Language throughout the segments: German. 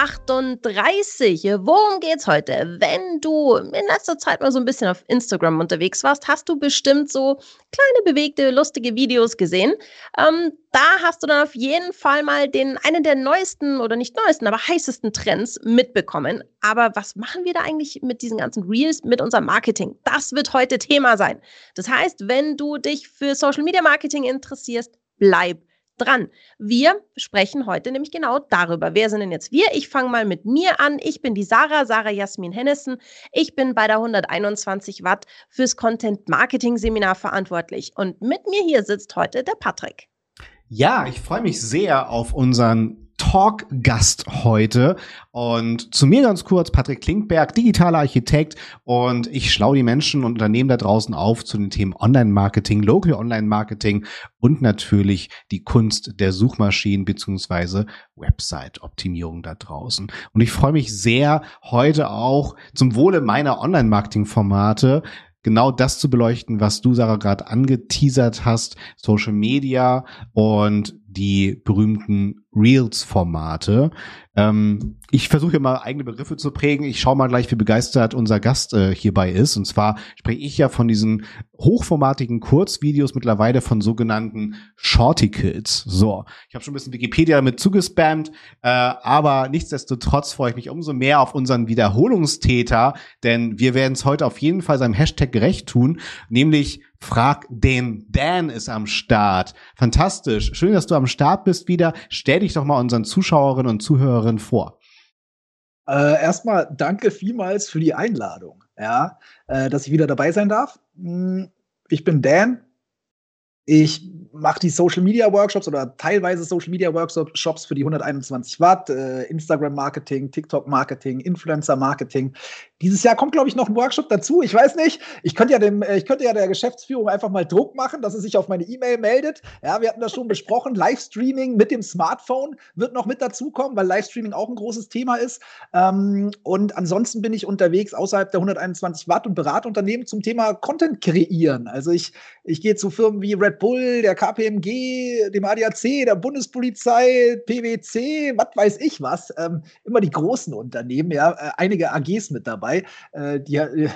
38. Worum geht's heute? Wenn du in letzter Zeit mal so ein bisschen auf Instagram unterwegs warst, hast du bestimmt so kleine bewegte, lustige Videos gesehen. Ähm, da hast du dann auf jeden Fall mal den einen der neuesten oder nicht neuesten, aber heißesten Trends mitbekommen. Aber was machen wir da eigentlich mit diesen ganzen Reels, mit unserem Marketing? Das wird heute Thema sein. Das heißt, wenn du dich für Social Media Marketing interessierst, bleib dran. Wir sprechen heute nämlich genau darüber. Wer sind denn jetzt wir? Ich fange mal mit mir an. Ich bin die Sarah, Sarah Jasmin Hennessen. Ich bin bei der 121 Watt fürs Content Marketing Seminar verantwortlich. Und mit mir hier sitzt heute der Patrick. Ja, ich freue mich sehr auf unseren Talk-Gast heute. Und zu mir ganz kurz, Patrick Klinkberg, digitaler Architekt. Und ich schlau die Menschen und Unternehmen da draußen auf zu den Themen Online-Marketing, Local Online-Marketing und natürlich die Kunst der Suchmaschinen beziehungsweise Website-Optimierung da draußen. Und ich freue mich sehr, heute auch zum Wohle meiner Online-Marketing-Formate genau das zu beleuchten, was du, Sarah, gerade angeteasert hast, Social Media und die berühmten Reels-Formate. Ähm, ich versuche hier mal eigene Begriffe zu prägen. Ich schaue mal gleich, wie begeistert unser Gast äh, hierbei ist. Und zwar spreche ich ja von diesen hochformatigen Kurzvideos mittlerweile von sogenannten Shorticles. So, ich habe schon ein bisschen Wikipedia damit zugespammt, äh, aber nichtsdestotrotz freue ich mich umso mehr auf unseren Wiederholungstäter, denn wir werden es heute auf jeden Fall seinem Hashtag gerecht tun, nämlich Frag den Dan ist am Start. Fantastisch. Schön, dass du am Start bist wieder. Stell dich doch mal unseren Zuschauerinnen und Zuhörerinnen vor. Äh, erstmal danke vielmals für die Einladung, ja, äh, dass ich wieder dabei sein darf. Hm, ich bin Dan. Ich mache die Social Media Workshops oder teilweise Social Media Workshops für die 121 Watt, äh, Instagram Marketing, TikTok Marketing, Influencer Marketing. Dieses Jahr kommt, glaube ich, noch ein Workshop dazu. Ich weiß nicht. Ich könnte ja dem, äh, ich könnte ja der Geschäftsführung einfach mal Druck machen, dass sie sich auf meine E-Mail meldet. Ja, wir hatten das schon besprochen. Livestreaming mit dem Smartphone wird noch mit dazukommen, weil Livestreaming auch ein großes Thema ist. Ähm, und ansonsten bin ich unterwegs außerhalb der 121 Watt und berate Unternehmen zum Thema Content kreieren. Also ich, ich gehe zu Firmen wie Red Bull, der KPMG, dem ADAC, der Bundespolizei, PwC, was weiß ich was. Ähm, immer die großen Unternehmen, ja, äh, einige AGs mit dabei. Äh, die, äh,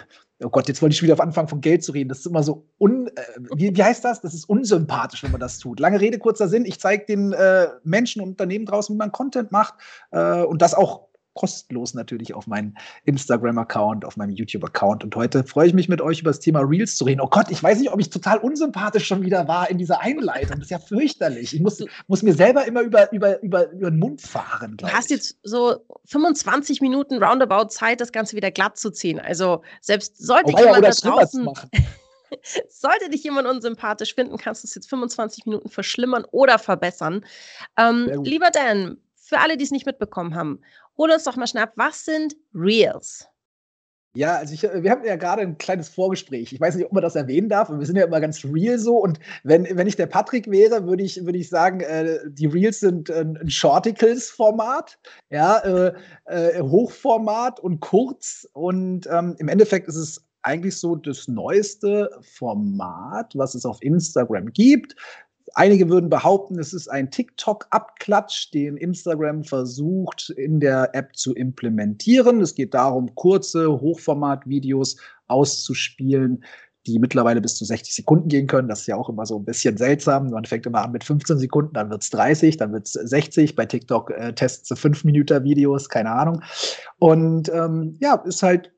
oh Gott, jetzt wollte ich schon wieder auf Anfang von Geld zu reden. Das ist immer so un, äh, wie, wie, heißt das? Das ist unsympathisch, wenn man das tut. Lange Rede, kurzer Sinn. Ich zeige den äh, Menschen und Unternehmen draußen, wie man Content macht äh, und das auch kostenlos natürlich auf meinen Instagram-Account, auf meinem YouTube-Account. Und heute freue ich mich mit euch über das Thema Reels zu reden. Oh Gott, ich weiß nicht, ob ich total unsympathisch schon wieder war in dieser Einleitung. Das ist ja fürchterlich. Ich muss, muss mir selber immer über, über, über, über den Mund fahren. Du hast jetzt so 25 Minuten roundabout Zeit, das Ganze wieder glatt zu ziehen. Also selbst sollte oh, jemand ja, da draußen... Sollte dich jemand unsympathisch finden, kannst du es jetzt 25 Minuten verschlimmern oder verbessern. Ähm, lieber Dan, für alle, die es nicht mitbekommen haben, hol uns doch mal ab, was sind Reels? Ja, also ich, wir haben ja gerade ein kleines Vorgespräch. Ich weiß nicht, ob man das erwähnen darf, aber wir sind ja immer ganz real so. Und wenn, wenn ich der Patrick wäre, würde ich, würde ich sagen, äh, die Reels sind ein, ein Shorticles-Format, ja, äh, äh, Hochformat und kurz. Und ähm, im Endeffekt ist es eigentlich so das neueste Format, was es auf Instagram gibt. Einige würden behaupten, es ist ein TikTok-Abklatsch, den Instagram versucht in der App zu implementieren. Es geht darum, kurze Hochformat-Videos auszuspielen, die mittlerweile bis zu 60 Sekunden gehen können. Das ist ja auch immer so ein bisschen seltsam. Man fängt immer an mit 15 Sekunden, dann wird es 30, dann wird es 60. Bei TikTok äh, testen sie 5 Minuten Videos, keine Ahnung. Und ähm, ja, ist halt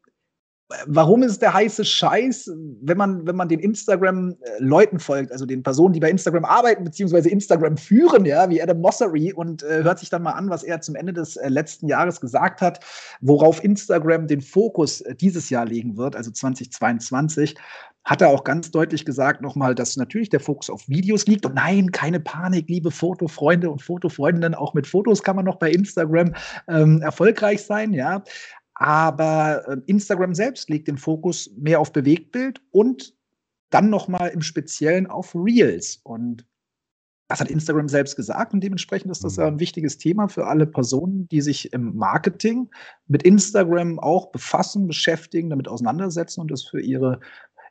warum ist der heiße Scheiß, wenn man, wenn man den Instagram-Leuten folgt, also den Personen, die bei Instagram arbeiten, beziehungsweise Instagram führen, ja, wie Adam Mossery, und äh, hört sich dann mal an, was er zum Ende des äh, letzten Jahres gesagt hat, worauf Instagram den Fokus äh, dieses Jahr legen wird, also 2022 hat er auch ganz deutlich gesagt nochmal, dass natürlich der Fokus auf Videos liegt. Und nein, keine Panik, liebe Fotofreunde und Fotofreundinnen, auch mit Fotos kann man noch bei Instagram ähm, erfolgreich sein, ja. Aber äh, Instagram selbst legt den Fokus mehr auf Bewegtbild und dann nochmal im Speziellen auf Reels. Und Das hat Instagram selbst gesagt und dementsprechend ist das ja ein wichtiges Thema für alle Personen, die sich im Marketing mit Instagram auch befassen, beschäftigen, damit auseinandersetzen und das für ihre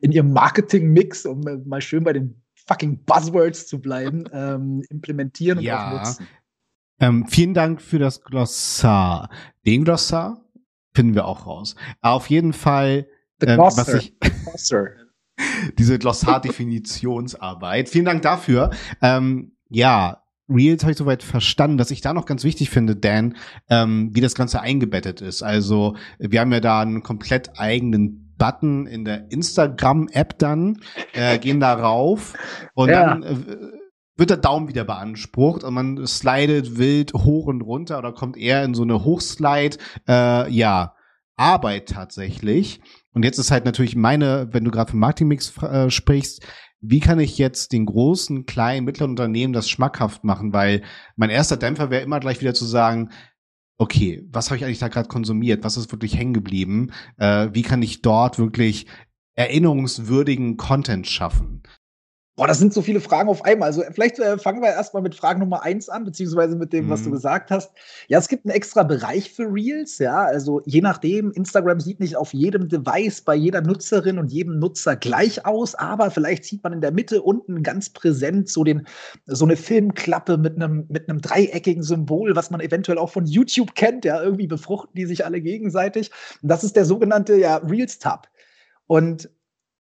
in ihrem Marketing-Mix, um mal schön bei den fucking Buzzwords zu bleiben, ähm, implementieren und Ja. auch nutzen. Ähm, vielen Dank für das Glossar. Den Glossar finden wir auch raus. Auf jeden Fall, The ähm, was ich, diese Glossar-Definitionsarbeit. Vielen Dank dafür. Ähm, ja, Reels habe ich soweit verstanden, dass ich da noch ganz wichtig finde, Dan, ähm, wie das Ganze eingebettet ist. Also wir haben ja da einen komplett eigenen Button in der Instagram-App dann, äh, gehen da rauf und Ja. dann äh, wird der Daumen wieder beansprucht und man slidet wild hoch und runter oder kommt eher in so eine Hochslide, äh, ja, Arbeit tatsächlich. Und jetzt ist halt natürlich meine, wenn du gerade vom Marketingmix äh, sprichst, wie kann ich jetzt den großen, kleinen, mittleren Unternehmen das schmackhaft machen? Weil mein erster Dämpfer wäre immer gleich wieder zu sagen, okay, was habe ich eigentlich da gerade konsumiert? Was ist wirklich hängen geblieben? Äh, wie kann ich dort wirklich erinnerungswürdigen Content schaffen? Boah, das sind so viele Fragen auf einmal. Also vielleicht äh, fangen wir erstmal mit Frage Nummer eins an, beziehungsweise mit dem, was Mhm. du gesagt hast. Ja, es gibt einen extra Bereich für Reels, ja. Also je nachdem, Instagram sieht nicht auf jedem Device bei jeder Nutzerin und jedem Nutzer gleich aus, aber vielleicht sieht man in der Mitte unten ganz präsent so den, so eine Filmklappe mit einem, mit einem dreieckigen Symbol, was man eventuell auch von YouTube kennt, ja. Irgendwie befruchten die sich alle gegenseitig. Und das ist der sogenannte, ja, Reels-Tab. Und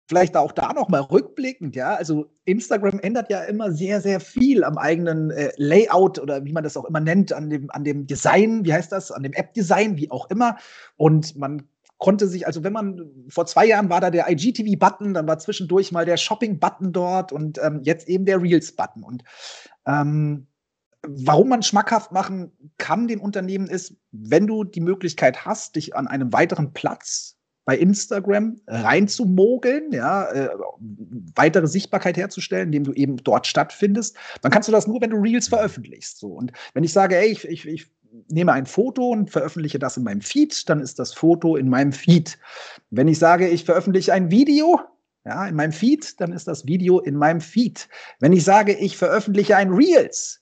vielleicht auch da noch mal rückblickend, ja, also Instagram ändert ja immer sehr, sehr viel am eigenen äh, Layout oder wie man das auch immer nennt, an dem, an dem Design, wie heißt das, an dem App-Design, wie auch immer. Und man konnte sich, also wenn man, vor zwei Jahren war da der IGTV-Button, dann war zwischendurch mal der Shopping-Button dort und ähm, jetzt eben der Reels-Button. Und ähm, warum man schmackhaft machen kann den Unternehmen ist, wenn du die Möglichkeit hast, dich an einem weiteren Platz bei Instagram reinzumogeln, ja, äh, weitere Sichtbarkeit herzustellen, indem du eben dort stattfindest, dann kannst du das nur, wenn du Reels veröffentlichst. So. Und wenn ich sage, ey, ich, ich, ich nehme ein Foto und veröffentliche das in meinem Feed, dann ist das Foto in meinem Feed. Wenn ich sage, ich veröffentliche ein Video, ja, in meinem Feed, dann ist das Video in meinem Feed. Wenn ich sage, ich veröffentliche ein Reels,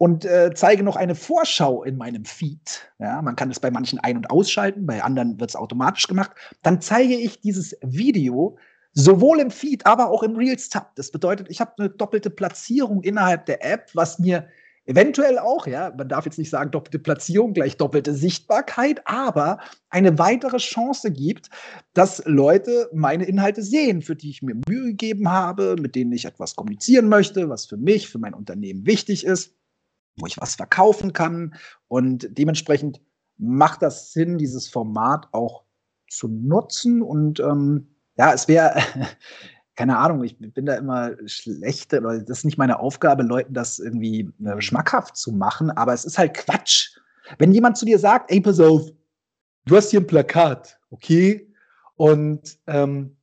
und äh, zeige noch eine Vorschau in meinem Feed. Ja, man kann es bei manchen ein- und ausschalten, bei anderen wird es automatisch gemacht. Dann zeige ich dieses Video sowohl im Feed, aber auch im Reels-Tab. Das bedeutet, ich habe eine doppelte Platzierung innerhalb der App, was mir eventuell auch, ja, man darf jetzt nicht sagen doppelte Platzierung gleich doppelte Sichtbarkeit, aber eine weitere Chance gibt, dass Leute meine Inhalte sehen, für die ich mir Mühe gegeben habe, mit denen ich etwas kommunizieren möchte, was für mich, für mein Unternehmen wichtig ist wo ich was verkaufen kann. Und dementsprechend macht das Sinn, dieses Format auch zu nutzen. Und ähm, ja, es wäre, keine Ahnung, ich bin da immer schlecht, oder das ist nicht meine Aufgabe, Leuten das irgendwie äh, schmackhaft zu machen, aber es ist halt Quatsch. Wenn jemand zu dir sagt, ey, pass auf, du hast hier ein Plakat, okay? Und ähm,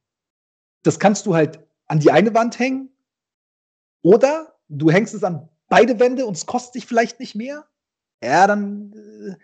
das kannst du halt an die eine Wand hängen oder du hängst es an beide Wände und es kostet dich vielleicht nicht mehr. Ja, dann.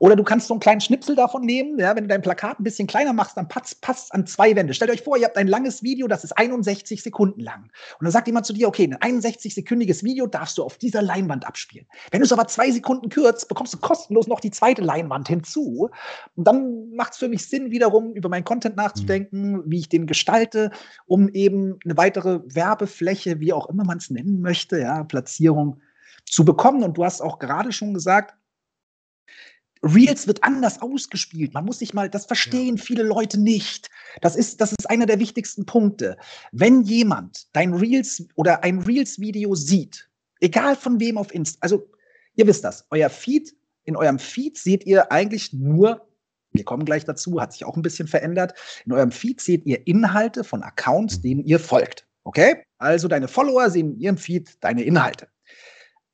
Oder du kannst so einen kleinen Schnipsel davon nehmen, ja, wenn du dein Plakat ein bisschen kleiner machst, dann passt passt an zwei Wände. Stellt euch vor, ihr habt ein langes Video, das ist 61 Sekunden lang. Und dann sagt jemand zu dir, okay, ein 61-sekündiges Video darfst du auf dieser Leinwand abspielen. Wenn du es aber zwei Sekunden kürzt, bekommst du kostenlos noch die zweite Leinwand hinzu. Und dann macht es für mich Sinn, wiederum über meinen Content nachzudenken, mhm. wie ich den gestalte, um eben eine weitere Werbefläche, wie auch immer man es nennen möchte, ja, Platzierung zu bekommen. Und du hast auch gerade schon gesagt, Reels wird anders ausgespielt. Man muss sich mal, das verstehen ja. viele Leute nicht. Das ist, das ist einer der wichtigsten Punkte. Wenn jemand dein Reels oder ein Reels-Video sieht, egal von wem auf Insta, also ihr wisst das, euer Feed, in eurem Feed seht ihr eigentlich nur, wir kommen gleich dazu, hat sich auch ein bisschen verändert, in eurem Feed seht ihr Inhalte von Accounts, denen ihr folgt. Okay? Also deine Follower sehen in ihrem Feed deine Inhalte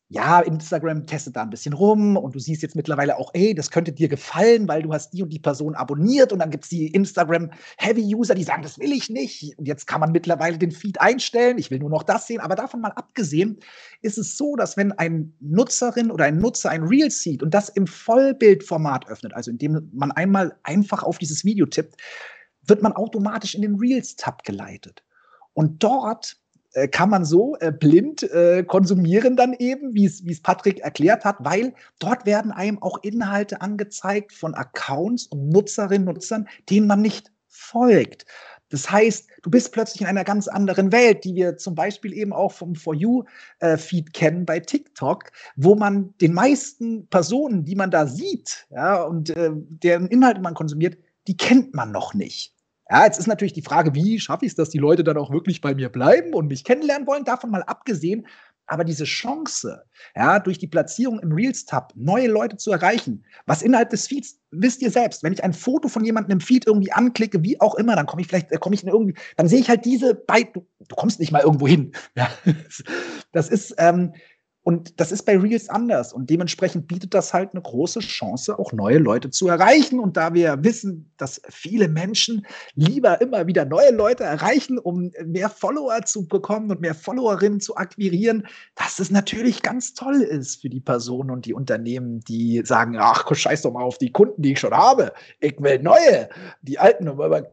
ja, Instagram testet da ein bisschen rum und du siehst jetzt mittlerweile auch, ey, das könnte dir gefallen, weil du hast die und die Person abonniert und dann gibt es die Instagram-Heavy-User, die sagen, das will ich nicht. Und jetzt kann man mittlerweile den Feed einstellen, ich will nur noch das sehen. Aber davon mal abgesehen, ist es so, dass wenn ein Nutzerin oder ein Nutzer ein Reel sieht und das im Vollbildformat öffnet, also indem man einmal einfach auf dieses Video tippt, wird man automatisch in den Reels-Tab geleitet. Und dort äh, kann man so äh, blind äh, konsumieren dann eben, wie es Patrick erklärt hat, weil dort werden einem auch Inhalte angezeigt von Accounts und Nutzerinnen und Nutzern, denen man nicht folgt. Das heißt, du bist plötzlich in einer ganz anderen Welt, die wir zum Beispiel eben auch vom For You-Feed äh, kennen bei TikTok, wo man den meisten Personen, die man da sieht, ja, und äh, deren Inhalte man konsumiert, die kennt man noch nicht. Ja, jetzt ist natürlich die Frage, wie schaffe ich es, dass die Leute dann auch wirklich bei mir bleiben und mich kennenlernen wollen? Davon mal abgesehen, aber diese Chance, ja, durch die Platzierung im Reels-Tab neue Leute zu erreichen, was innerhalb des Feeds, wisst ihr selbst, wenn ich ein Foto von jemandem im Feed irgendwie anklicke, wie auch immer, dann komme ich vielleicht, äh, komme ich irgendwie, dann sehe ich halt diese bei, du, du kommst nicht mal irgendwo hin. Ja, das ist, ähm, und das ist bei Reels anders. Und dementsprechend bietet das halt eine große Chance, auch neue Leute zu erreichen. Und da wir wissen, dass viele Menschen lieber immer wieder neue Leute erreichen, um mehr Follower zu bekommen und mehr Followerinnen zu akquirieren, dass es natürlich ganz toll ist für die Personen und die Unternehmen, die sagen, ach, scheiß doch mal auf die Kunden, die ich schon habe. Ich will neue. Die alten, aber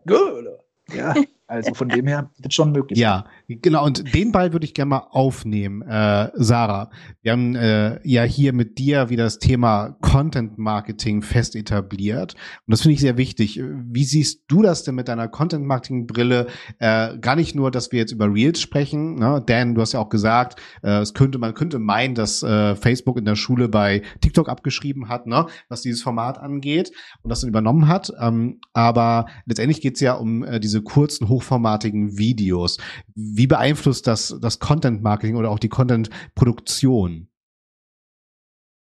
ja. Also von dem her wird schon möglich. Ja, genau. Und den Ball würde ich gerne mal aufnehmen, äh, Sarah. Wir haben äh, ja hier mit dir wieder das Thema Content Marketing fest etabliert. Und das finde ich sehr wichtig. Wie siehst du das denn mit deiner Content Marketing Brille? Äh, gar nicht nur, dass wir jetzt über Reels sprechen. Ne? Dan, du hast ja auch gesagt, äh, es könnte man könnte meinen, dass äh, Facebook in der Schule bei TikTok abgeschrieben hat, ne? was dieses Format angeht und das dann übernommen hat. Ähm, aber letztendlich geht es ja um äh, diese kurzen hochformatigen Videos. Wie beeinflusst das das Content Marketing oder auch die Content Produktion?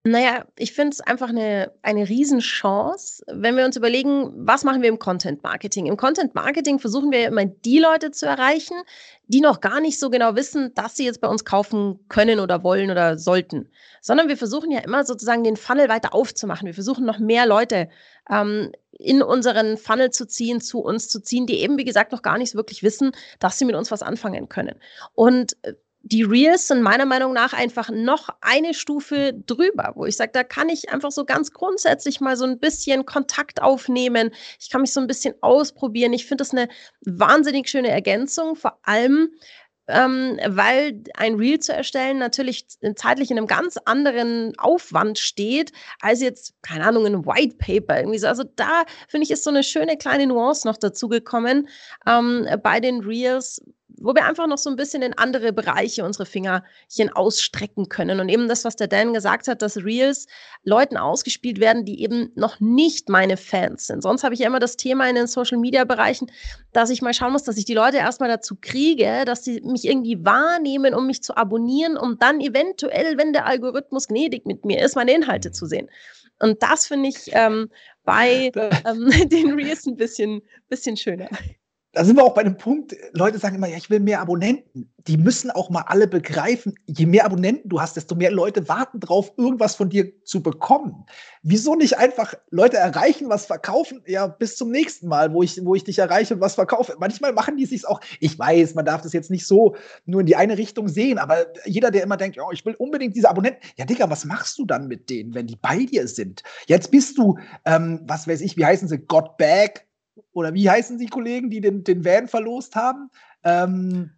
Naja, ich finde es einfach eine, eine Riesenchance, wenn wir uns überlegen, was machen wir im Content Marketing? Im Content Marketing versuchen wir immer die Leute zu erreichen, die noch gar nicht so genau wissen, dass sie jetzt bei uns kaufen können oder wollen oder sollten. Sondern wir versuchen ja immer sozusagen den Funnel weiter aufzumachen. Wir versuchen noch mehr Leute ähm, in unseren Funnel zu ziehen, zu uns zu ziehen, die eben, wie gesagt, noch gar nicht wirklich wissen, dass sie mit uns was anfangen können. Und äh, die Reels sind meiner Meinung nach einfach noch eine Stufe drüber, wo ich sage, da kann ich einfach so ganz grundsätzlich mal so ein bisschen Kontakt aufnehmen. Ich kann mich so ein bisschen ausprobieren. Ich finde das eine wahnsinnig schöne Ergänzung, vor allem, ähm, weil ein Reel zu erstellen natürlich zeitlich in einem ganz anderen Aufwand steht, als jetzt, keine Ahnung, ein White Paper irgendwie so. Also da finde ich, ist so eine schöne kleine Nuance noch dazugekommen ähm, bei den Reels, wo wir einfach noch so ein bisschen in andere Bereiche unsere Fingerchen ausstrecken können. Und eben das, was der Dan gesagt hat, dass Reels Leuten ausgespielt werden, die eben noch nicht meine Fans sind. Sonst habe ich ja immer das Thema in den Social-Media-Bereichen, dass ich mal schauen muss, dass ich die Leute erstmal dazu kriege, dass sie mich irgendwie wahrnehmen, um mich zu abonnieren, um dann eventuell, wenn der Algorithmus gnädig mit mir ist, meine Inhalte zu sehen. Und das finde ich ähm, bei ähm, den Reels ein bisschen, bisschen schöner da sind wir auch bei dem Punkt, Leute sagen immer, ja, ich will mehr Abonnenten. Die müssen auch mal alle begreifen, je mehr Abonnenten du hast, desto mehr Leute warten drauf, irgendwas von dir zu bekommen. Wieso nicht einfach Leute erreichen, was verkaufen? Ja, bis zum nächsten Mal, wo ich, wo ich dich erreiche und was verkaufe. Manchmal machen die sich's auch. Ich weiß, man darf das jetzt nicht so nur in die eine Richtung sehen, aber jeder, der immer denkt, oh, ich will unbedingt diese Abonnenten. Ja, Digga, was machst du dann mit denen, wenn die bei dir sind? Jetzt bist du, ähm, was weiß ich, wie heißen sie, Got Back, oder wie heißen die Kollegen, die den, den Van verlost haben? Ähm,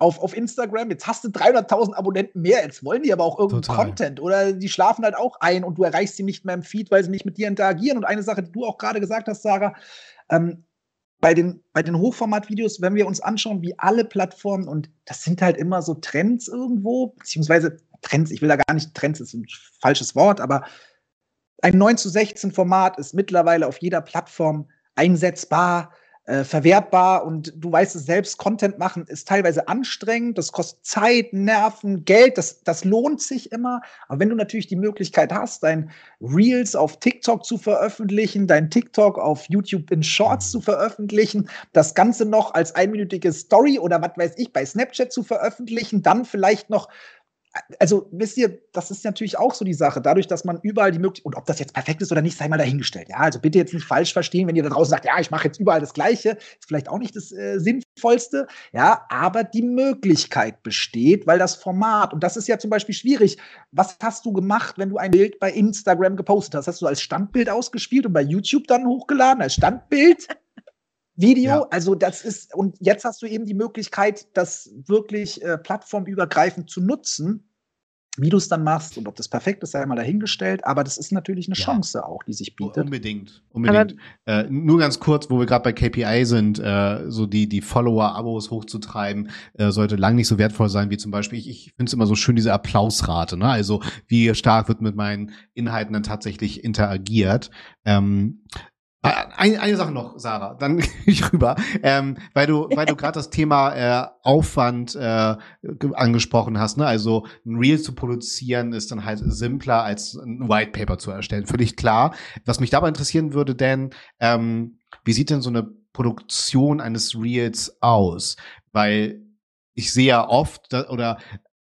auf, auf Instagram, jetzt hast du 300.000 Abonnenten mehr, jetzt wollen die aber auch irgendeinen Total. Content oder die schlafen halt auch ein und du erreichst sie nicht mehr im Feed, weil sie nicht mit dir interagieren. Und eine Sache, die du auch gerade gesagt hast, Sarah, ähm, bei den, bei den Hochformat-Videos, wenn wir uns anschauen, wie alle Plattformen, und das sind halt immer so Trends irgendwo, beziehungsweise Trends, ich will da gar nicht, Trends ist ein falsches Wort, aber ein 9 zu 16 Format ist mittlerweile auf jeder Plattform einsetzbar, äh, verwertbar und du weißt es selbst, Content machen ist teilweise anstrengend, das kostet Zeit, Nerven, Geld, das, das lohnt sich immer. Aber wenn du natürlich die Möglichkeit hast, dein Reels auf TikTok zu veröffentlichen, dein TikTok auf YouTube in Shorts zu veröffentlichen, das Ganze noch als einminütige Story oder was weiß ich bei Snapchat zu veröffentlichen, dann vielleicht noch also wisst ihr, das ist natürlich auch so die Sache. Dadurch, dass man überall die Möglichkeit, und ob das jetzt perfekt ist oder nicht, sei mal dahingestellt. Ja, also bitte jetzt nicht falsch verstehen, wenn ihr da draußen sagt, ja, ich mache jetzt überall das Gleiche, ist vielleicht auch nicht das äh, Sinnvollste. Ja, aber die Möglichkeit besteht, weil das Format, und das ist ja zum Beispiel schwierig. Was hast du gemacht, wenn du ein Bild bei Instagram gepostet hast? Hast du als Standbild ausgespielt und bei YouTube dann hochgeladen als Standbild? Video. Ja. Also das ist, und jetzt hast du eben die Möglichkeit, das wirklich äh, plattformübergreifend zu nutzen. Wie du es dann machst und ob das perfekt ist, sei mal dahingestellt. Aber das ist natürlich eine ja. Chance auch, die sich bietet. Unbedingt. Unbedingt. Äh, nur ganz kurz, wo wir gerade bei KPI sind, äh, so die, die Follower-Abos hochzutreiben, äh, sollte lang nicht so wertvoll sein wie zum Beispiel, ich, ich finde es immer so schön, diese Applausrate. Ne? Also wie stark wird mit meinen Inhalten dann tatsächlich interagiert. Ähm, eine, eine Sache noch, Sarah, dann ich rüber, ähm, weil du, weil du gerade das Thema äh, Aufwand äh, angesprochen hast. Ne? Also ein Reel zu produzieren ist dann halt simpler als ein White Paper zu erstellen. Völlig klar. Was mich dabei interessieren würde, denn ähm, wie sieht denn so eine Produktion eines Reels aus? Weil ich sehe ja oft oder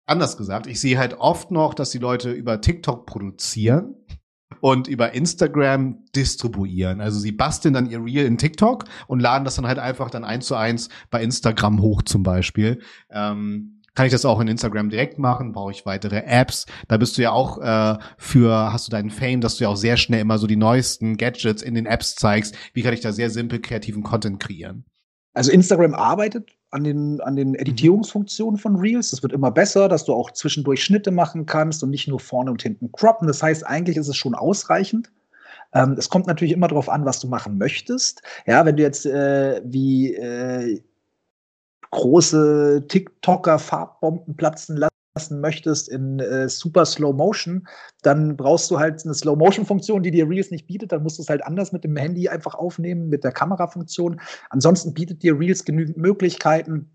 anders gesagt, ich sehe halt oft noch, dass die Leute über TikTok produzieren und über Instagram distribuieren. Also sie basteln dann ihr Reel in TikTok und laden das dann halt einfach dann eins zu eins bei Instagram hoch zum Beispiel. Ähm, kann ich das auch in Instagram direkt machen? Brauche ich weitere Apps? Da bist du ja auch äh, für, hast du deinen Fame, dass du ja auch sehr schnell immer so die neuesten Gadgets in den Apps zeigst. Wie kann ich da sehr simpel kreativen Content kreieren? Also Instagram arbeitet an den, an den mhm. Editierungsfunktionen von Reels. Das wird immer besser, dass du auch zwischendurch Schnitte machen kannst und nicht nur vorne und hinten croppen. Das heißt, eigentlich ist es schon ausreichend. Ähm, es kommt natürlich immer darauf an, was du machen möchtest. Ja, wenn du jetzt äh, wie äh, große TikToker Farbbomben platzen lässt, lassen möchtest in äh, super Slow Motion, dann brauchst du halt eine Slow Motion Funktion, die dir Reels nicht bietet. Dann musst du es halt anders mit dem Handy einfach aufnehmen, mit der Kamerafunktion. Ansonsten bietet dir Reels genügend Möglichkeiten,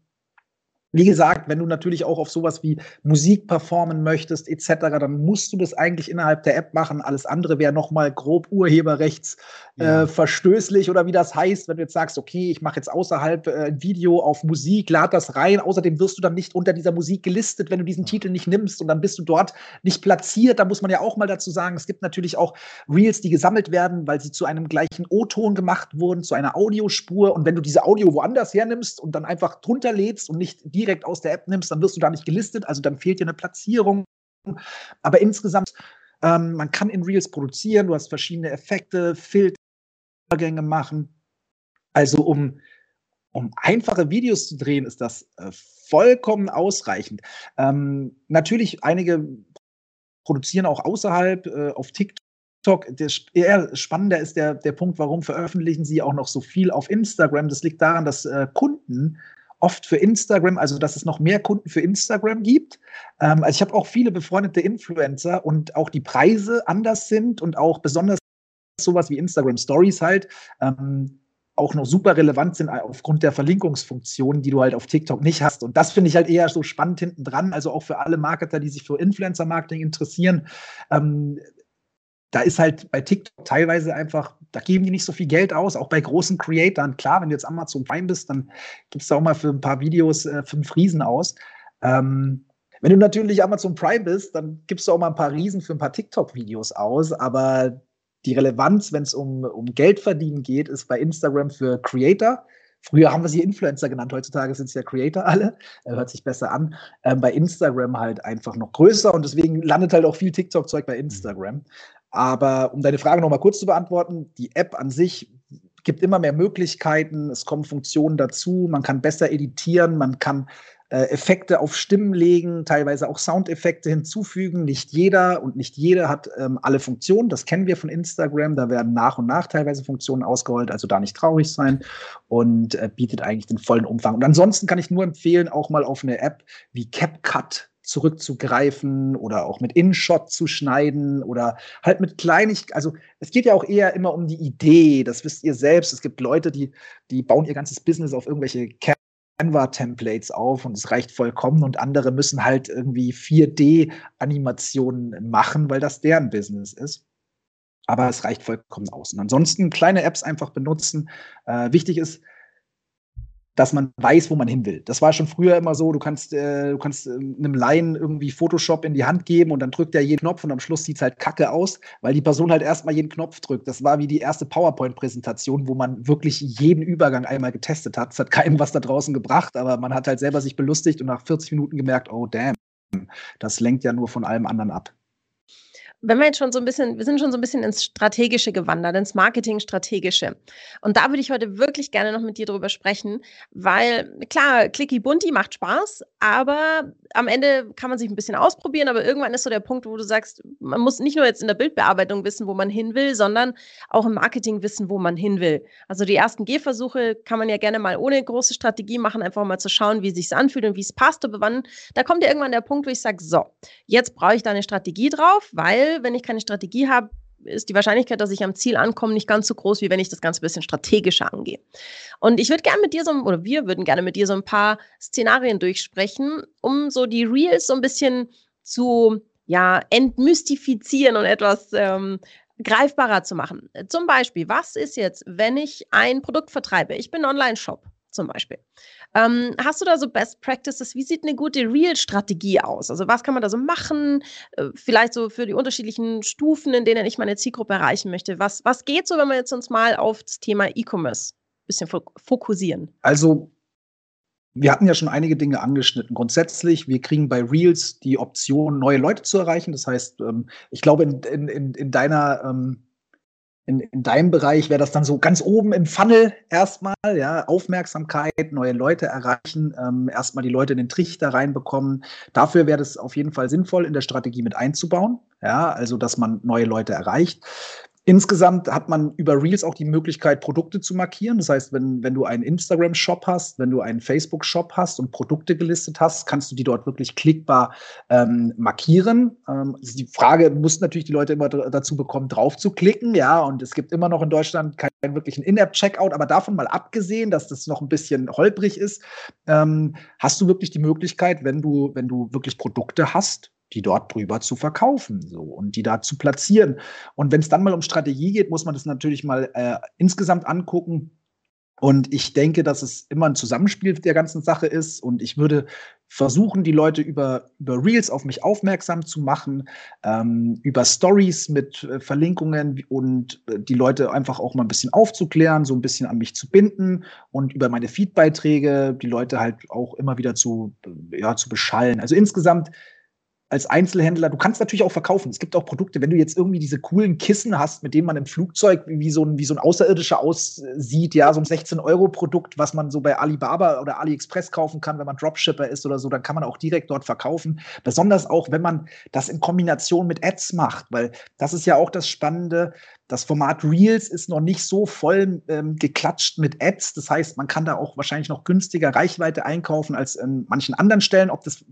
wie gesagt, wenn du natürlich auch auf sowas wie Musik performen möchtest, etc., dann musst du das eigentlich innerhalb der App machen. Alles andere wäre nochmal grob urheberrechts ja. äh, oder wie das heißt, wenn du jetzt sagst, okay, ich mache jetzt außerhalb äh, ein Video auf Musik, lad das rein. Außerdem wirst du dann nicht unter dieser Musik gelistet, wenn du diesen Titel nicht nimmst und dann bist du dort nicht platziert. Da muss man ja auch mal dazu sagen, es gibt natürlich auch Reels, die gesammelt werden, weil sie zu einem gleichen O-Ton gemacht wurden, zu einer Audiospur. Und wenn du diese Audio woanders hernimmst und dann einfach drunter lädst und nicht die direkt aus der App nimmst, dann wirst du da nicht gelistet, also dann fehlt dir eine Platzierung. Aber insgesamt, ähm, man kann in Reels produzieren, du hast verschiedene Effekte, Filtergänge machen. Also um, um einfache Videos zu drehen, ist das äh, vollkommen ausreichend. Ähm, natürlich, einige produzieren auch außerhalb äh, auf TikTok. Der, eher spannender ist der, der Punkt, warum veröffentlichen sie auch noch so viel auf Instagram. Das liegt daran, dass äh, Kunden oft für Instagram, also dass es noch mehr Kunden für Instagram gibt. Ähm, also ich habe auch viele befreundete Influencer und auch die Preise anders sind und auch besonders sowas wie Instagram Stories halt. Ähm, auch noch super relevant sind aufgrund der Verlinkungsfunktionen, die du halt auf TikTok nicht hast. Und das finde ich halt eher so spannend hinten dran. Also auch für alle Marketer, die sich für Influencer-Marketing interessieren. Ähm, da ist halt bei TikTok teilweise einfach, da geben die nicht so viel Geld aus, auch bei großen Creatoren. Klar, wenn du jetzt Amazon Prime bist, dann gibst du auch mal für ein paar Videos äh, fünf Riesen aus. Ähm, wenn du natürlich Amazon Prime bist, dann gibst du auch mal ein paar Riesen für ein paar TikTok-Videos aus, aber die Relevanz, wenn es um, um Geld verdienen geht, ist bei Instagram für Creator. Früher haben wir sie Influencer genannt, heutzutage sind es ja Creator alle. Äh, hört sich besser an. Ähm, bei Instagram halt einfach noch größer und deswegen landet halt auch viel TikTok-Zeug bei Instagram. Aber um deine Frage nochmal kurz zu beantworten, die App an sich gibt immer mehr Möglichkeiten, es kommen Funktionen dazu, man kann besser editieren, man kann äh, Effekte auf Stimmen legen, teilweise auch Soundeffekte hinzufügen. Nicht jeder und nicht jede hat ähm, alle Funktionen. Das kennen wir von Instagram. Da werden nach und nach teilweise Funktionen ausgerollt, also da nicht traurig sein und äh, bietet eigentlich den vollen Umfang. Und ansonsten kann ich nur empfehlen, auch mal auf eine App wie CapCut zurückzugreifen oder auch mit InShot zu schneiden oder halt mit Kleinigkeiten. Also es geht ja auch eher immer um die Idee, das wisst ihr selbst. Es gibt Leute, die, die bauen ihr ganzes Business auf irgendwelche Canva-Templates auf und es reicht vollkommen und andere müssen halt irgendwie 4D-Animationen machen, weil das deren Business ist. Aber es reicht vollkommen aus. Und ansonsten kleine Apps einfach benutzen. Äh, wichtig ist, dass man weiß, wo man hin will. Das war schon früher immer so, du kannst, äh, du kannst äh, einem Laien irgendwie Photoshop in die Hand geben und dann drückt er jeden Knopf und am Schluss sieht es halt kacke aus, weil die Person halt erstmal jeden Knopf drückt. Das war wie die erste PowerPoint-Präsentation, wo man wirklich jeden Übergang einmal getestet hat. Es hat keinem was da draußen gebracht, aber man hat halt selber sich belustigt und nach 40 Minuten gemerkt, oh damn, das lenkt ja nur von allem anderen ab. Wenn wir jetzt schon so ein bisschen, wir sind schon so ein bisschen ins Strategische gewandert, ins Marketing-Strategische. Und da würde ich heute wirklich gerne noch mit dir drüber sprechen, weil klar, Clicky Bunti macht Spaß, aber am Ende kann man sich ein bisschen ausprobieren, aber irgendwann ist so der Punkt, wo du sagst, man muss nicht nur jetzt in der Bildbearbeitung wissen, wo man hin will, sondern auch im Marketing wissen, wo man hin will. Also die ersten Gehversuche kann man ja gerne mal ohne große Strategie machen, einfach mal zu schauen, wie es sich anfühlt und wie es passt. Aber wann, da kommt ja irgendwann der Punkt, wo ich sage, so, jetzt brauche ich da eine Strategie drauf, weil wenn ich keine Strategie habe, ist die Wahrscheinlichkeit, dass ich am Ziel ankomme, nicht ganz so groß, wie wenn ich das Ganze ein bisschen strategischer angehe. Und ich würde gerne mit dir so, oder wir würden gerne mit dir so ein paar Szenarien durchsprechen, um so die Reels so ein bisschen zu ja, entmystifizieren und etwas ähm, greifbarer zu machen. Zum Beispiel, was ist jetzt, wenn ich ein Produkt vertreibe? Ich bin Online-Shop zum Beispiel. Ähm, hast du da so Best Practices? Wie sieht eine gute Real-Strategie aus? Also was kann man da so machen? Äh, vielleicht so für die unterschiedlichen Stufen, in denen ich meine Zielgruppe erreichen möchte. Was, was geht so, wenn wir jetzt uns mal auf das Thema E-Commerce ein bisschen fokussieren? Also wir hatten ja schon einige Dinge angeschnitten. Grundsätzlich, wir kriegen bei Reels die Option, neue Leute zu erreichen. Das heißt, ähm, ich glaube, in, in, in deiner ähm, in, in deinem Bereich wäre das dann so ganz oben im Funnel erstmal, ja, Aufmerksamkeit, neue Leute erreichen, ähm, erstmal die Leute in den Trichter reinbekommen. Dafür wäre das auf jeden Fall sinnvoll, in der Strategie mit einzubauen. Ja, also dass man neue Leute erreicht. Insgesamt hat man über Reels auch die Möglichkeit, Produkte zu markieren. Das heißt, wenn, wenn du einen Instagram-Shop hast, wenn du einen Facebook-Shop hast und Produkte gelistet hast, kannst du die dort wirklich klickbar ähm, markieren. Ähm, die Frage muss natürlich die Leute immer dazu bekommen, drauf zu klicken. Ja, und es gibt immer noch in Deutschland keinen wirklichen In-App-Checkout, aber davon mal abgesehen, dass das noch ein bisschen holprig ist, ähm, hast du wirklich die Möglichkeit, wenn du, wenn du wirklich Produkte hast, die dort drüber zu verkaufen so und die da zu platzieren. Und wenn es dann mal um Strategie geht, muss man das natürlich mal äh, insgesamt angucken. Und ich denke, dass es immer ein Zusammenspiel der ganzen Sache ist. Und ich würde versuchen, die Leute über, über Reels auf mich aufmerksam zu machen, ähm, über Stories mit äh, Verlinkungen und äh, die Leute einfach auch mal ein bisschen aufzuklären, so ein bisschen an mich zu binden und über meine Feedbeiträge die Leute halt auch immer wieder zu, äh, ja, zu beschallen. Also insgesamt als Einzelhändler, du kannst natürlich auch verkaufen. Es gibt auch Produkte, wenn du jetzt irgendwie diese coolen Kissen hast, mit denen man im Flugzeug wie so ein, wie so ein Außerirdischer aussieht, ja, so ein 16-Euro-Produkt, was man so bei Alibaba oder AliExpress kaufen kann, wenn man Dropshipper ist oder so, dann kann man auch direkt dort verkaufen. Besonders auch, wenn man das in Kombination mit Ads macht, weil das ist ja auch das Spannende. Das Format Reels ist noch nicht so voll ähm, geklatscht mit Ads. Das heißt, man kann da auch wahrscheinlich noch günstiger Reichweite einkaufen als in manchen anderen Stellen. Ob das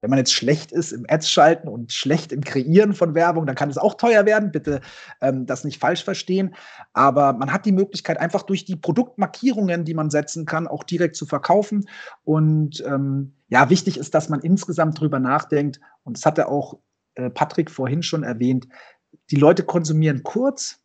wenn man jetzt schlecht ist im Ads schalten und schlecht im Kreieren von Werbung, dann kann es auch teuer werden. Bitte ähm, das nicht falsch verstehen. Aber man hat die Möglichkeit, einfach durch die Produktmarkierungen, die man setzen kann, auch direkt zu verkaufen. Und ähm, ja, wichtig ist, dass man insgesamt drüber nachdenkt. Und das hatte auch äh, Patrick vorhin schon erwähnt. Die Leute konsumieren kurz.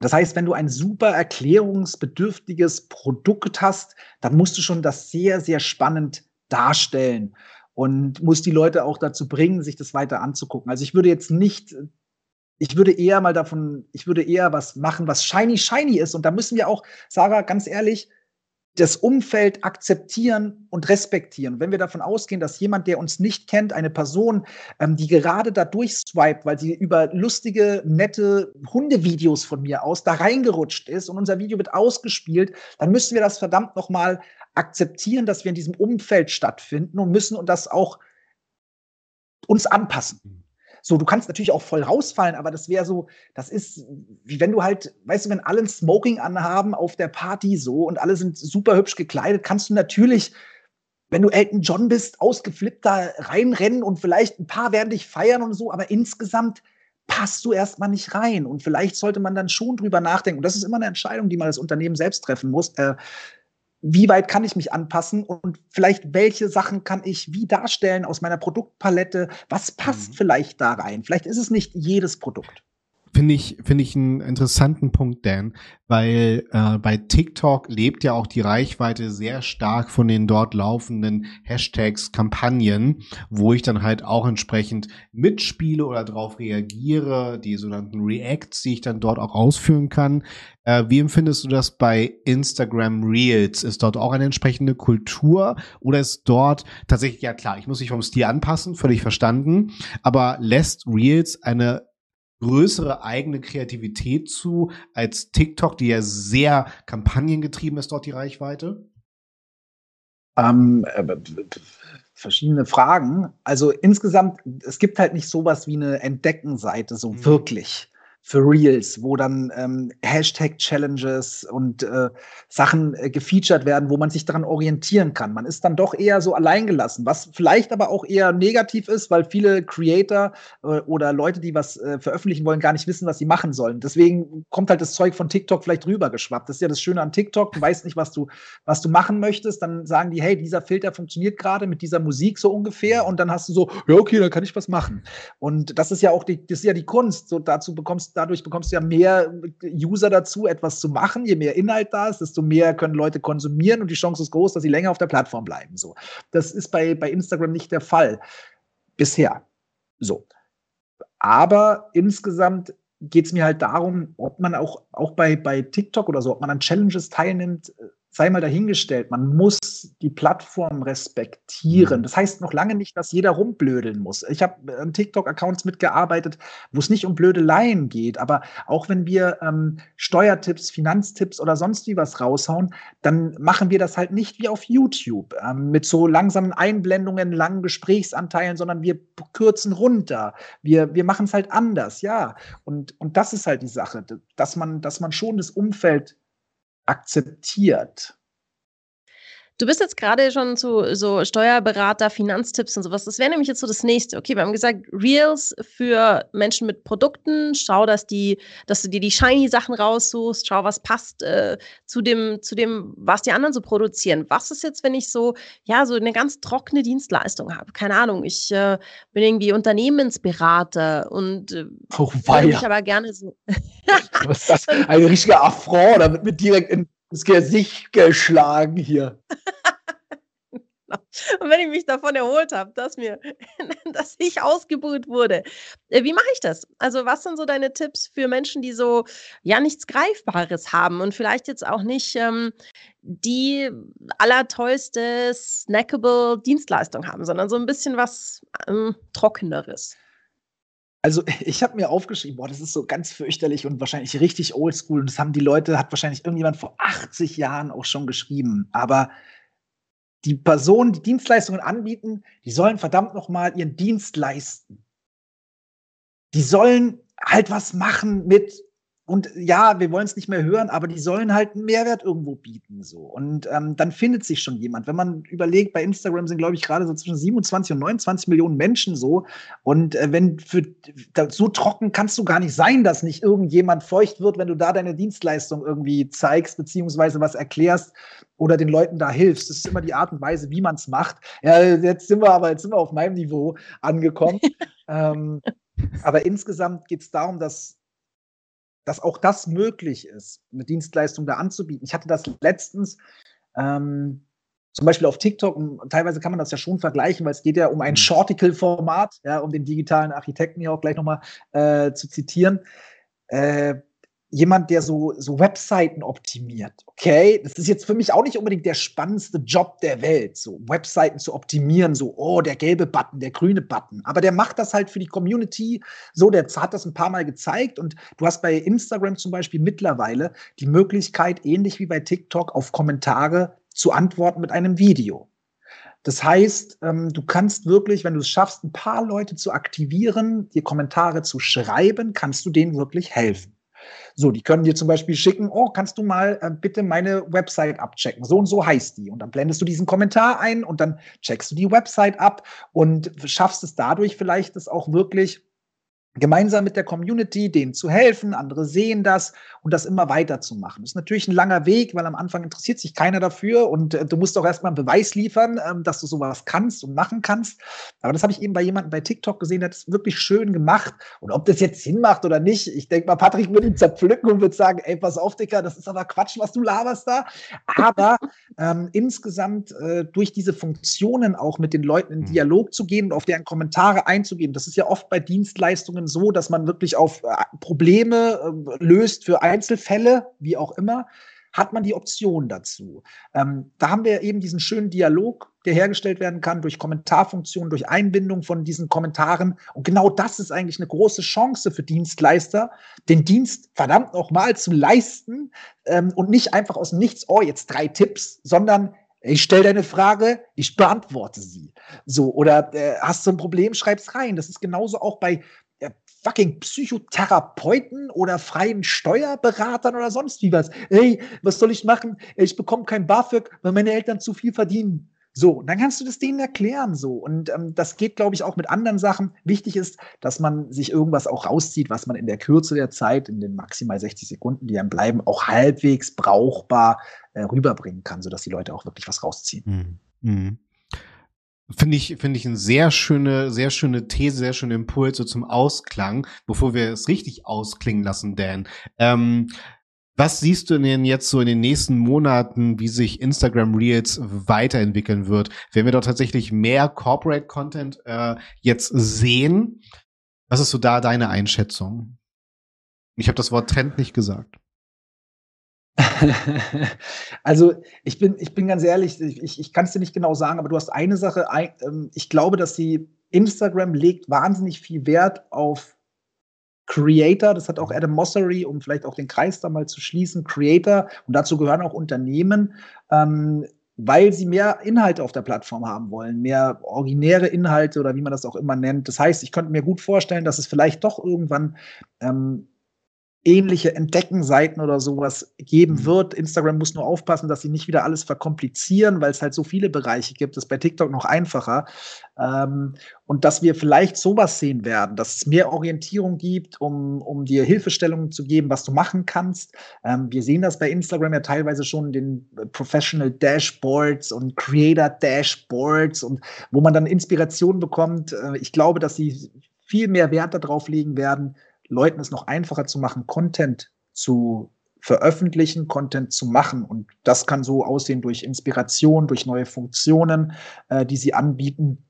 Das heißt, wenn du ein super erklärungsbedürftiges Produkt hast, dann musst du schon das sehr, sehr spannend darstellen und muss die Leute auch dazu bringen, sich das weiter anzugucken. Also ich würde jetzt nicht, ich würde eher mal davon, ich würde eher was machen, was shiny, shiny ist. Und da müssen wir auch, Sarah, ganz ehrlich, das Umfeld akzeptieren und respektieren. Wenn wir davon ausgehen, dass jemand, der uns nicht kennt, eine Person, ähm, die gerade da durchswiped, weil sie über lustige, nette Hundevideos von mir aus da reingerutscht ist und unser Video wird ausgespielt, dann müssen wir das verdammt noch mal akzeptieren, dass wir in diesem Umfeld stattfinden und müssen und das auch uns anpassen. So, du kannst natürlich auch voll rausfallen, aber das wäre so, das ist, wie wenn du halt, weißt du, wenn alle ein Smoking anhaben auf der Party so und alle sind super hübsch gekleidet, kannst du natürlich, wenn du Elton John bist, ausgeflippt da reinrennen und vielleicht ein paar werden dich feiern und so, aber insgesamt passt du erstmal nicht rein. Und vielleicht sollte man dann schon drüber nachdenken. Und das ist immer eine Entscheidung, die man als Unternehmen selbst treffen muss. Äh, wie weit kann ich mich anpassen und vielleicht welche Sachen kann ich wie darstellen aus meiner Produktpalette? Was passt mhm. vielleicht da rein? Vielleicht ist es nicht jedes Produkt. Finde ich, finde ich einen interessanten Punkt, Dan, weil äh, bei TikTok lebt ja auch die Reichweite sehr stark von den dort laufenden Hashtags, Kampagnen, wo ich dann halt auch entsprechend mitspiele oder darauf reagiere, die sogenannten Reacts, die ich dann dort auch ausführen kann. Äh, wie empfindest du das bei Instagram Reels? Ist dort auch eine entsprechende Kultur oder ist dort tatsächlich, ja klar, ich muss mich vom Stil anpassen, völlig verstanden, aber lässt Reels eine größere eigene Kreativität zu als TikTok, die ja sehr kampagnengetrieben ist, dort die Reichweite? Ähm, äh, verschiedene Fragen. Also insgesamt, es gibt halt nicht sowas wie eine Entdeckenseite, so mhm. wirklich für Reels, wo dann ähm, Hashtag-Challenges und äh, Sachen äh, gefeatured werden, wo man sich daran orientieren kann. Man ist dann doch eher so alleingelassen, was vielleicht aber auch eher negativ ist, weil viele Creator äh, oder Leute, die was äh, veröffentlichen wollen, gar nicht wissen, was sie machen sollen. Deswegen kommt halt das Zeug von TikTok vielleicht rübergeschwappt. Das ist ja das Schöne an TikTok. Du weißt nicht, was du, was du machen möchtest. Dann sagen die, hey, dieser Filter funktioniert gerade mit dieser Musik so ungefähr. Und dann hast du so, ja, okay, dann kann ich was machen. Und das ist ja auch die, das ist ja die Kunst. So dazu bekommst dadurch bekommst du ja mehr User dazu, etwas zu machen. Je mehr Inhalt da ist, desto mehr können Leute konsumieren und die Chance ist groß, dass sie länger auf der Plattform bleiben. So. Das ist bei, bei Instagram nicht der Fall. Bisher. So. Aber insgesamt geht es mir halt darum, ob man auch, auch bei, bei TikTok oder so, ob man an Challenges teilnimmt, sei mal dahingestellt, man muss die Plattform respektieren. Mhm. Das heißt noch lange nicht, dass jeder rumblödeln muss. Ich habe an TikTok-Accounts mitgearbeitet, wo es nicht um Blödeleien geht, aber auch wenn wir ähm, Steuertipps, Finanztipps oder sonst wie was raushauen, dann machen wir das halt nicht wie auf YouTube ähm, mit so langsamen Einblendungen, langen Gesprächsanteilen, sondern wir kürzen runter. Wir, wir machen es halt anders, ja. Und, und das ist halt die Sache, dass man, dass man schon das Umfeld akzeptiert. Du bist jetzt gerade schon zu so Steuerberater, Finanztipps und sowas. Das wäre nämlich jetzt so das nächste. Okay, wir haben gesagt, Reels für Menschen mit Produkten. Schau, dass die, dass du dir die shiny Sachen raussuchst. Schau, was passt äh, zu dem, zu dem, was die anderen so produzieren. Was ist jetzt, wenn ich so, ja, so eine ganz trockene Dienstleistung habe? Keine Ahnung. Ich äh, bin irgendwie Unternehmensberater und äh, oh, würde mich aber gerne so. was ist das? Ein richtiger Affront, da wird mir direkt in ins Gesicht geschlagen hier. Und wenn ich mich davon erholt habe, dass mir, dass ich ausgebucht wurde, äh, wie mache ich das? Also, was sind so deine Tipps für Menschen, die so ja nichts Greifbares haben und vielleicht jetzt auch nicht ähm, die allertollste snackable Dienstleistung haben, sondern so ein bisschen was ähm, Trockeneres? Also ich habe mir aufgeschrieben, boah, das ist so ganz fürchterlich und wahrscheinlich richtig oldschool. Und das haben die Leute, hat wahrscheinlich irgendjemand vor 80 Jahren auch schon geschrieben. Aber die Personen, die Dienstleistungen anbieten, die sollen verdammt noch mal ihren Dienst leisten. Die sollen halt was machen mit und ja, wir wollen es nicht mehr hören, aber die sollen halt einen Mehrwert irgendwo bieten. So. Und ähm, dann findet sich schon jemand. Wenn man überlegt, bei Instagram sind, glaube ich, gerade so zwischen 27 und 29 Millionen Menschen so. Und äh, wenn für so trocken kannst du gar nicht sein, dass nicht irgendjemand feucht wird, wenn du da deine Dienstleistung irgendwie zeigst, beziehungsweise was erklärst oder den Leuten da hilfst. Das ist immer die Art und Weise, wie man es macht. Ja, jetzt sind wir aber jetzt sind wir auf meinem Niveau angekommen. ähm, aber insgesamt geht es darum, dass dass auch das möglich ist, eine Dienstleistung da anzubieten. Ich hatte das letztens ähm, zum Beispiel auf TikTok, und teilweise kann man das ja schon vergleichen, weil es geht ja um ein mhm. Shorticle-Format, ja, um den digitalen Architekten hier auch gleich nochmal äh, zu zitieren. Äh, jemand, der so, so Webseiten optimiert. Okay, das ist jetzt für mich auch nicht unbedingt der spannendste Job der Welt, so Webseiten zu optimieren, so, oh, der gelbe Button, der grüne Button. Aber der macht das halt für die Community so, der hat das ein paar Mal gezeigt und du hast bei Instagram zum Beispiel mittlerweile die Möglichkeit, ähnlich wie bei TikTok, auf Kommentare zu antworten mit einem Video. Das heißt, ähm, du kannst wirklich, wenn du es schaffst, ein paar Leute zu aktivieren, dir Kommentare zu schreiben, kannst du denen wirklich helfen. So, die können dir zum Beispiel schicken, oh, kannst du mal äh, bitte meine Website abchecken? So und so heißt die. Und dann blendest du diesen Kommentar ein und dann checkst du die Website ab und schaffst es dadurch vielleicht, das auch wirklich gemeinsam mit der Community, denen zu helfen, andere sehen das und das immer weiterzumachen. Das ist natürlich ein langer Weg, weil am Anfang interessiert sich keiner dafür und äh, du musst auch erstmal einen Beweis liefern, ähm, dass du sowas kannst und machen kannst. Aber das habe ich eben bei jemandem bei TikTok gesehen, der hat es wirklich schön gemacht. Und ob das jetzt Sinn macht oder nicht, ich denke mal, Patrick würde ihn zerpflücken und würde sagen, ey, pass auf, Dicker, das ist aber Quatsch, was du laberst da. Aber ähm, insgesamt äh, durch diese Funktionen auch mit den Leuten in mhm. Dialog zu gehen und auf deren Kommentare einzugehen, das ist ja oft bei Dienstleistungen Lösungen so, dass man wirklich auf äh, Probleme äh, löst für Einzelfälle, wie auch immer, hat man die Option dazu. Ähm, da haben wir eben diesen schönen Dialog, der hergestellt werden kann durch Kommentarfunktionen, durch Einbindung von diesen Kommentaren. Und genau das ist eigentlich eine große Chance für Dienstleister, den Dienst verdammt nochmal zu leisten ähm, und nicht einfach aus dem Nichts, oh, jetzt drei Tipps, sondern ich stelle deine Frage, ich beantworte sie. So, oder äh, hast du ein Problem, schreib's rein. Das ist genauso auch bei fucking Psychotherapeuten oder freien Steuerberatern oder sonst wie was. Hey, was soll ich machen? Ich bekomme kein BAföG, weil meine Eltern zu viel verdienen. So, dann kannst du das denen erklären so. Und ähm, das geht, glaube ich, auch mit anderen Sachen. Wichtig ist, dass man sich irgendwas auch rauszieht, was man in der Kürze der Zeit, in den maximal 60 Sekunden, die einem bleiben, auch halbwegs brauchbar äh, rüberbringen kann, sodass die Leute auch wirklich was rausziehen. Mhm. Finde ich, finde ich eine sehr schöne, sehr schöne These, sehr schöne Impulse zum Ausklang, bevor wir es richtig ausklingen lassen, Dan. Ähm, was siehst du denn jetzt so in den nächsten Monaten, wie sich Instagram Reels weiterentwickeln wird? Werden wir dort tatsächlich mehr Corporate Content äh, jetzt sehen? Was ist so da deine Einschätzung? Ich habe das Wort Trend nicht gesagt. also ich bin, ich bin ganz ehrlich, ich, ich kann es dir nicht genau sagen, aber du hast eine Sache, ähm, ich glaube, dass sie Instagram legt wahnsinnig viel Wert auf Creator, das hat auch Adam Mossery, um vielleicht auch den Kreis da mal zu schließen, Creator, und dazu gehören auch Unternehmen, ähm, weil sie mehr Inhalte auf der Plattform haben wollen, mehr originäre Inhalte oder wie man das auch immer nennt. Das heißt, ich könnte mir gut vorstellen, dass es vielleicht doch irgendwann ähm, ähnliche Entdeckenseiten oder sowas geben mhm. wird. Instagram muss nur aufpassen, dass sie nicht wieder alles verkomplizieren, weil es halt so viele Bereiche gibt. Das ist bei TikTok noch einfacher. Ähm, und dass wir vielleicht sowas sehen werden, dass es mehr Orientierung gibt, um, um dir Hilfestellungen zu geben, was du machen kannst. Ähm, wir sehen das bei Instagram ja teilweise schon in den Professional Dashboards und Creator Dashboards und wo man dann Inspiration bekommt. Äh, ich glaube, dass sie viel mehr Wert darauf legen werden, Leuten es noch einfacher zu machen, Content zu veröffentlichen, Content zu machen. Und das kann so aussehen durch Inspiration, durch neue Funktionen, äh, die sie anbieten.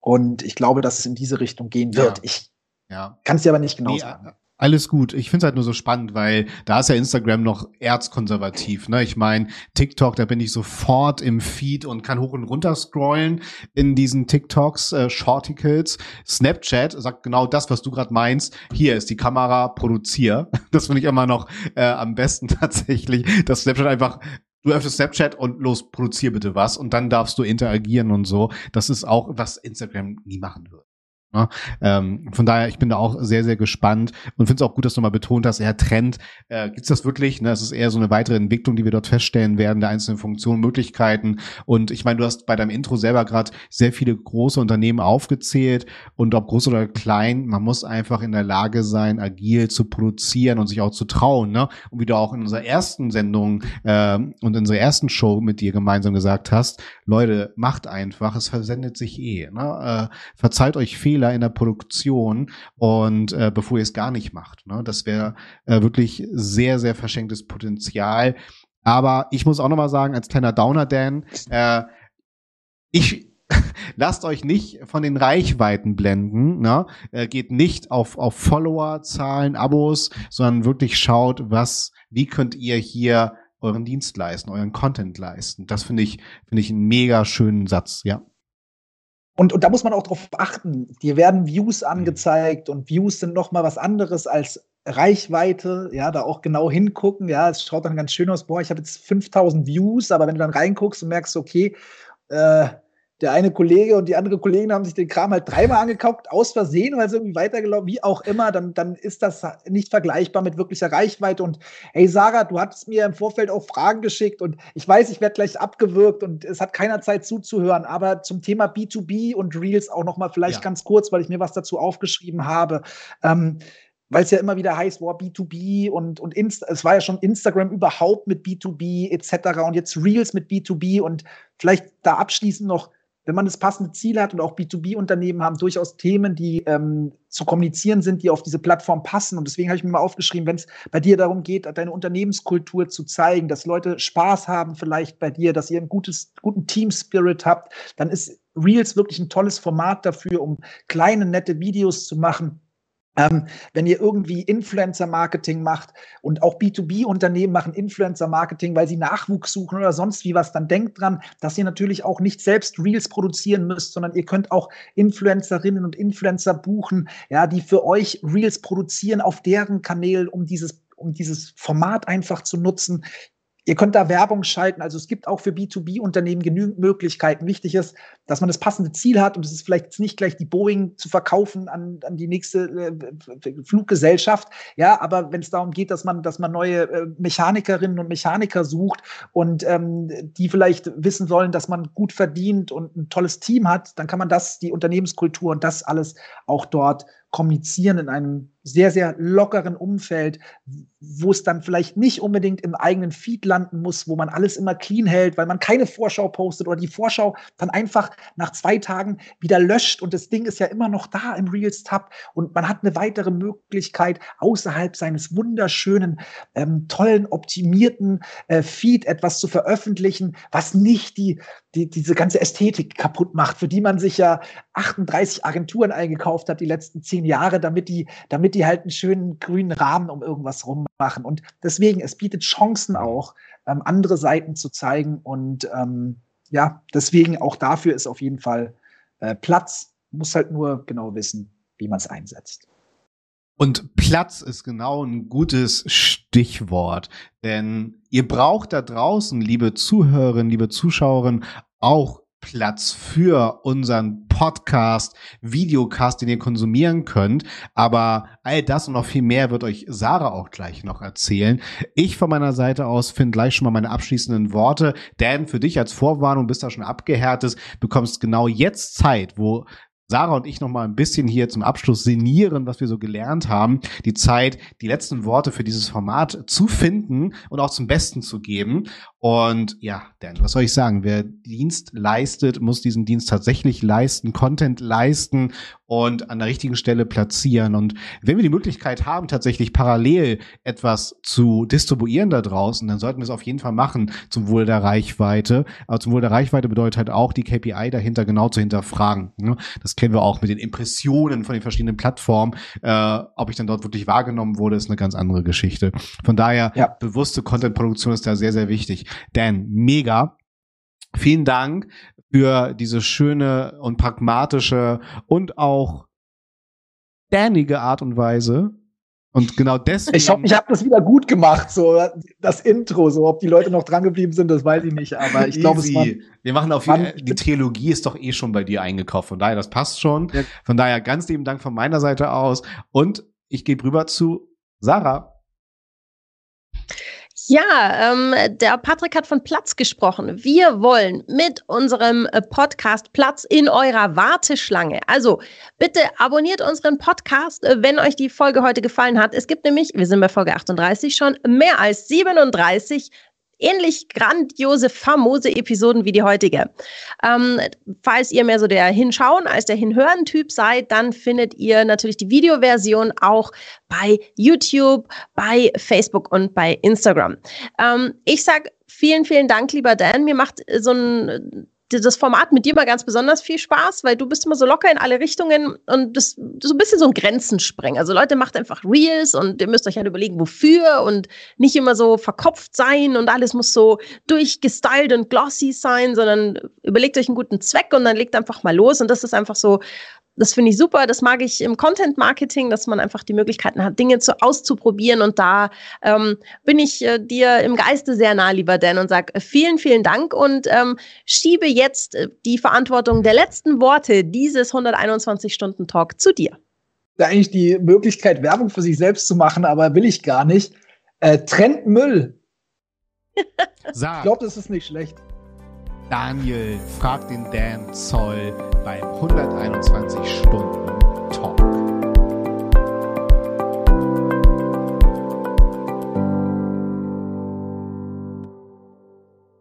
Und ich glaube, dass es in diese Richtung gehen wird. Ja. Ich ja. kann es dir aber nicht genau nee, sagen. Alles gut. Ich finde es halt nur so spannend, weil da ist ja Instagram noch erzkonservativ. Ne? Ich meine, TikTok, da bin ich sofort im Feed und kann hoch und runter scrollen in diesen TikToks, äh, Shorticles. Snapchat sagt genau das, was du gerade meinst. Hier ist die Kamera, produzier. Das finde ich immer noch äh, am besten tatsächlich, dass Snapchat einfach Du öffnest Snapchat und los, produzier bitte was und dann darfst du interagieren und so. Das ist auch, was Instagram nie machen wird. Ja, ne? ähm, von daher, ich bin da auch sehr, sehr gespannt und finde es auch gut, dass du mal betont hast, er Trend, äh, gibt es das wirklich? Ne? Es ist eher so eine weitere Entwicklung, die wir dort feststellen werden, der einzelnen Funktionen, Möglichkeiten. Und ich meine, du hast bei deinem Intro selber gerade sehr viele große Unternehmen aufgezählt und ob groß oder klein, man muss einfach in der Lage sein, agil zu produzieren und sich auch zu trauen. Ne? Und wie du auch in unserer ersten Sendung äh, und in unserer ersten Show mit dir gemeinsam gesagt hast, Leute, macht einfach, es versendet sich eh. Ne? Äh, verzeiht euch Fehler Fehler in der Produktion und äh, bevor ihr es gar nicht macht. Ne? Das wäre äh, wirklich sehr, sehr verschenktes Potenzial. Aber ich muss auch noch mal sagen, als kleiner Downer, Dan, äh, ich lasst euch nicht von den Reichweiten blenden. Ne? Äh, geht nicht auf, auf Follower, Zahlen, Abos, sondern wirklich schaut, was, wie könnt ihr hier euren Dienst leisten, euren Content leisten. Das finde ich, finde ich einen mega schönen Satz, ja. Und, und da muss man auch drauf achten. Dir werden Views mhm. angezeigt und Views sind noch mal was anderes als Reichweite. Ja, da auch genau hingucken. Ja, es schaut dann ganz schön aus. Boah, ich habe jetzt 5000 Views, aber wenn du dann reinguckst und merkst, okay, äh, der eine Kollege und die andere Kollegin haben sich den Kram halt dreimal angekauft, aus Versehen, weil es irgendwie weitergelaufen, wie auch immer, dann, dann ist das nicht vergleichbar mit wirklicher Reichweite. Und hey Sarah, du hattest mir im Vorfeld auch Fragen geschickt und ich weiß, ich werde gleich abgewürgt und es hat keiner Zeit zuzuhören, aber zum Thema B2B und Reels auch noch mal vielleicht ja. ganz kurz, weil ich mir was dazu aufgeschrieben habe. Ähm, weil es ja immer wieder heißt, wow, B2B und, und Inst es war ja schon Instagram überhaupt mit B2B etc. und jetzt Reels mit B2B und vielleicht da abschließend noch, wenn man das passende Ziel hat und auch B2B-Unternehmen haben durchaus Themen, die ähm, zu kommunizieren sind, die auf diese Plattform passen. Und deswegen habe ich mir mal aufgeschrieben, wenn es bei dir darum geht, deine Unternehmenskultur zu zeigen, dass Leute Spaß haben vielleicht bei dir, dass ihr einen gutes, guten Team-Spirit habt, dann ist Reels wirklich ein tolles Format dafür, um kleine, nette Videos zu machen ähm, wenn ihr irgendwie Influencer-Marketing macht und auch B2B-Unternehmen machen Influencer-Marketing, weil sie Nachwuchs suchen oder sonst wie was, dann denkt dran, dass ihr natürlich auch nicht selbst Reels produzieren müsst, sondern ihr könnt auch Influencerinnen und Influencer buchen, ja, die für euch Reels produzieren auf deren Kanälen, um dieses um dieses Format einfach zu nutzen. Ihr könnt da Werbung schalten. Also es gibt auch für B2B-Unternehmen genügend Möglichkeiten. Wichtig ist, dass man das passende Ziel hat und es ist vielleicht nicht gleich die Boeing zu verkaufen an, an die nächste äh, Fluggesellschaft. Ja, aber wenn es darum geht, dass man, dass man neue äh, Mechanikerinnen und Mechaniker sucht und ähm, die vielleicht wissen sollen, dass man gut verdient und ein tolles Team hat, dann kann man das, die Unternehmenskultur und das alles auch dort kommunizieren in einem sehr, sehr lockeren Umfeld, wo es dann vielleicht nicht unbedingt im eigenen Feed landen muss, wo man alles immer clean hält, weil man keine Vorschau postet oder die Vorschau dann einfach nach zwei Tagen wieder löscht und das Ding ist ja immer noch da im Reels-Tab und man hat eine weitere Möglichkeit, außerhalb seines wunderschönen, ähm, tollen, optimierten äh, Feed etwas zu veröffentlichen, was nicht die, die, diese ganze Ästhetik kaputt macht, für die man sich ja 38 Agenturen eingekauft hat die letzten zehn Jahre, damit die, damit die halt einen schönen grünen Rahmen um irgendwas rummachen. Und deswegen, es bietet Chancen auch, ähm, andere Seiten zu zeigen. Und ähm, ja, deswegen auch dafür ist auf jeden Fall äh, Platz. Muss halt nur genau wissen, wie man es einsetzt. Und Platz ist genau ein gutes Stichwort, denn ihr braucht da draußen, liebe Zuhörerinnen, liebe Zuschauerinnen, auch Platz für unseren Podcast, Videocast, den ihr konsumieren könnt. Aber all das und noch viel mehr wird euch Sarah auch gleich noch erzählen. Ich von meiner Seite aus finde gleich schon mal meine abschließenden Worte. Denn für dich als Vorwarnung bist du schon abgehärtet, bekommst genau jetzt Zeit, wo Sarah und ich noch mal ein bisschen hier zum Abschluss sinnieren, was wir so gelernt haben. Die Zeit, die letzten Worte für dieses Format zu finden und auch zum Besten zu geben. Und ja, Dan, was soll ich sagen? Wer Dienst leistet, muss diesen Dienst tatsächlich leisten, Content leisten und an der richtigen Stelle platzieren. Und wenn wir die Möglichkeit haben, tatsächlich parallel etwas zu distribuieren da draußen, dann sollten wir es auf jeden Fall machen zum Wohl der Reichweite. Aber zum Wohl der Reichweite bedeutet halt auch, die KPI dahinter genau zu hinterfragen. Ne? Das kennen wir auch mit den Impressionen von den verschiedenen Plattformen. Äh, ob ich dann dort wirklich wahrgenommen wurde, ist eine ganz andere Geschichte. Von daher, ja. bewusste Content-Produktion ist da sehr, sehr wichtig. Dan, mega. Vielen Dank für diese schöne und pragmatische und auch danige Art und Weise. Und genau deswegen. Ich hoffe, ich habe das wieder gut gemacht, so das Intro, so ob die Leute noch dran geblieben sind, das weiß ich nicht. Aber ich glaube, es war. Wir machen auf jeden Fall, die Trilogie ist doch eh schon bei dir eingekauft. Von daher, das passt schon. Ja. Von daher ganz lieben Dank von meiner Seite aus. Und ich gehe rüber zu Sarah. Ja, ähm, der Patrick hat von Platz gesprochen. Wir wollen mit unserem äh, Podcast Platz in eurer Warteschlange. Also bitte abonniert unseren Podcast, äh, wenn euch die Folge heute gefallen hat. Es gibt nämlich, wir sind bei Folge 38 schon, mehr als 37 ähnlich grandiose, famose Episoden wie die heutige. Ähm, falls ihr mehr so der Hinschauen als der Hinhören-Typ seid, dann findet ihr natürlich die Videoversion auch bei YouTube, bei Facebook und bei Instagram. Ähm, ich sag vielen, vielen Dank, lieber Dan. Mir macht so ein das Format mit dir mal ganz besonders viel Spaß, weil du bist immer so locker in alle Richtungen und das, so ein bisschen so ein Grenzenspreng. Also Leute, macht einfach Reels und ihr müsst euch halt überlegen, wofür und nicht immer so verkopft sein und alles muss so durchgestylt und glossy sein, sondern überlegt euch einen guten Zweck und dann legt einfach mal los und das ist einfach so das finde ich super. Das mag ich im Content Marketing, dass man einfach die Möglichkeiten hat, Dinge zu auszuprobieren. Und da ähm, bin ich äh, dir im Geiste sehr nah, lieber Dan, und sage äh, vielen, vielen Dank und ähm, schiebe jetzt äh, die Verantwortung der letzten Worte dieses 121-Stunden-Talk zu dir. Da eigentlich die Möglichkeit, Werbung für sich selbst zu machen, aber will ich gar nicht. Äh, trennt Müll. Sag. Ich glaube, das ist nicht schlecht. Daniel fragt den Dan Zoll beim 121 Stunden